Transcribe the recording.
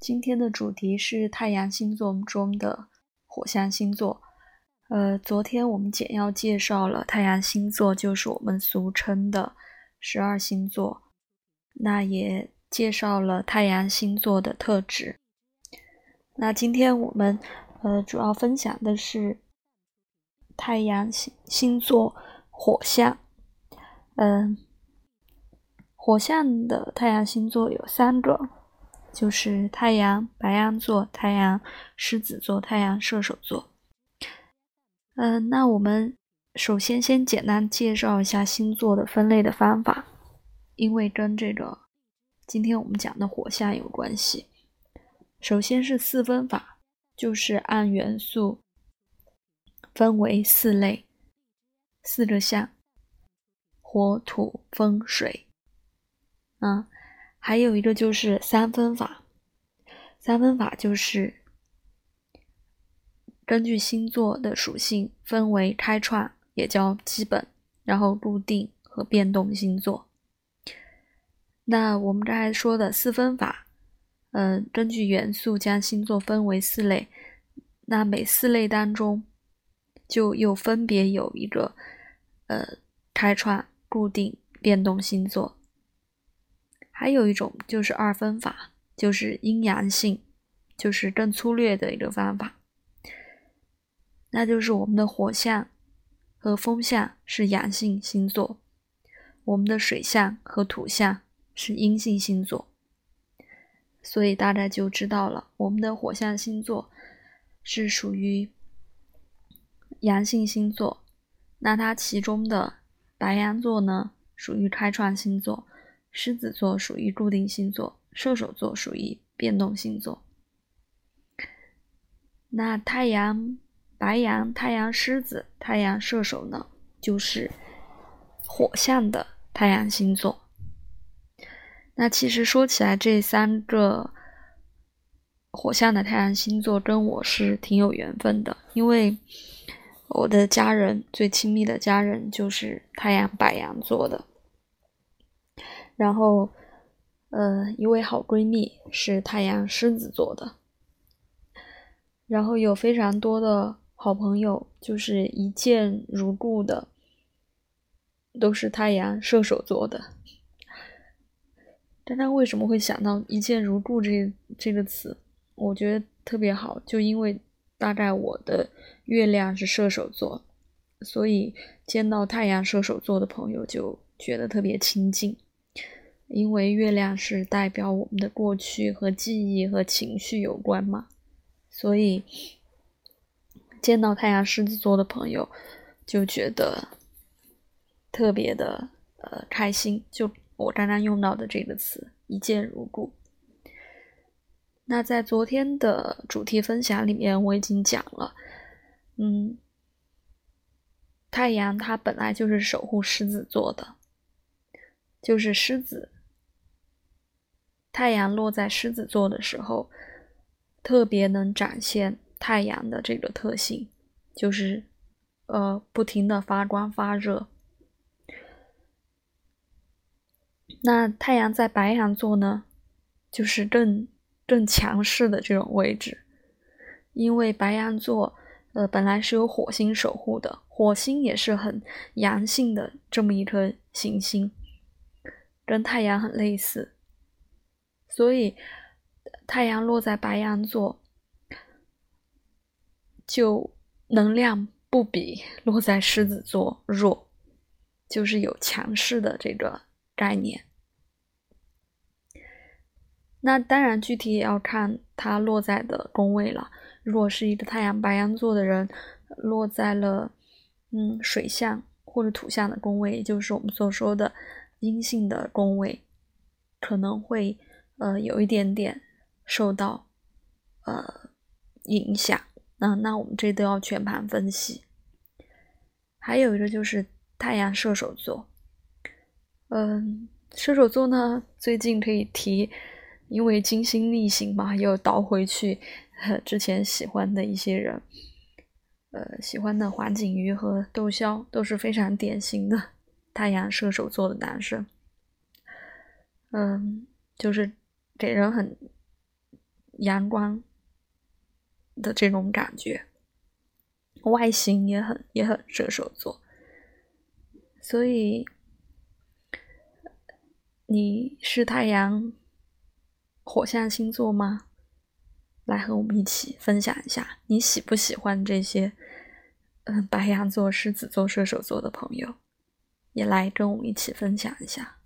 今天的主题是太阳星座中的火象星座。呃，昨天我们简要介绍了太阳星座，就是我们俗称的十二星座。那也介绍了太阳星座的特质。那今天我们呃主要分享的是太阳星星座火象。嗯，火象的太阳星座有三个，就是太阳白羊座、太阳狮子座、太阳射手座。嗯，那我们首先先简单介绍一下星座的分类的方法，因为跟这个今天我们讲的火象有关系。首先是四分法，就是按元素分为四类，四个象：火、土、风、水。嗯，还有一个就是三分法，三分法就是。根据星座的属性分为开创，也叫基本，然后固定和变动星座。那我们刚才说的四分法，嗯，根据元素将星座分为四类，那每四类当中就又分别有一个呃开创、固定、变动星座。还有一种就是二分法，就是阴阳性，就是更粗略的一个方法。那就是我们的火象和风象是阳性星座，我们的水象和土象是阴性星座，所以大概就知道了，我们的火象星座是属于阳性星座，那它其中的白羊座呢属于开创星座，狮子座属于固定星座，射手座属于变动星座，那太阳。白羊、太阳、狮子、太阳、射手呢，就是火象的太阳星座。那其实说起来，这三个火象的太阳星座跟我是挺有缘分的，因为我的家人最亲密的家人就是太阳白羊座的，然后呃，一位好闺蜜是太阳狮子座的，然后有非常多的。好朋友就是一见如故的，都是太阳射手座的。但他为什么会想到“一见如故”这这个词？我觉得特别好，就因为大概我的月亮是射手座，所以见到太阳射手座的朋友就觉得特别亲近，因为月亮是代表我们的过去和记忆和情绪有关嘛，所以。见到太阳狮子座的朋友，就觉得特别的呃开心。就我刚刚用到的这个词“一见如故”。那在昨天的主题分享里面，我已经讲了，嗯，太阳它本来就是守护狮子座的，就是狮子。太阳落在狮子座的时候，特别能展现。太阳的这个特性就是，呃，不停的发光发热。那太阳在白羊座呢，就是更更强势的这种位置，因为白羊座，呃，本来是由火星守护的，火星也是很阳性的这么一颗行星，跟太阳很类似，所以太阳落在白羊座。就能量不比 落在狮子座弱，就是有强势的这个概念。那当然，具体也要看它落在的宫位了。如果是一个太阳白羊座的人，落在了嗯水象或者土象的宫位，也就是我们所说的阴性的宫位，可能会呃有一点点受到呃影响。那，那我们这都要全盘分析。还有一个就是太阳射手座，嗯，射手座呢，最近可以提，因为金星逆行嘛，又倒回去 之前喜欢的一些人，呃，喜欢的黄景瑜和窦骁都是非常典型的太阳射手座的男生，嗯，就是给人很阳光的这种感觉，外形也很也很射手座，所以你是太阳火象星座吗？来和我们一起分享一下，你喜不喜欢这些嗯白羊座、狮子座、射手座的朋友？也来跟我们一起分享一下。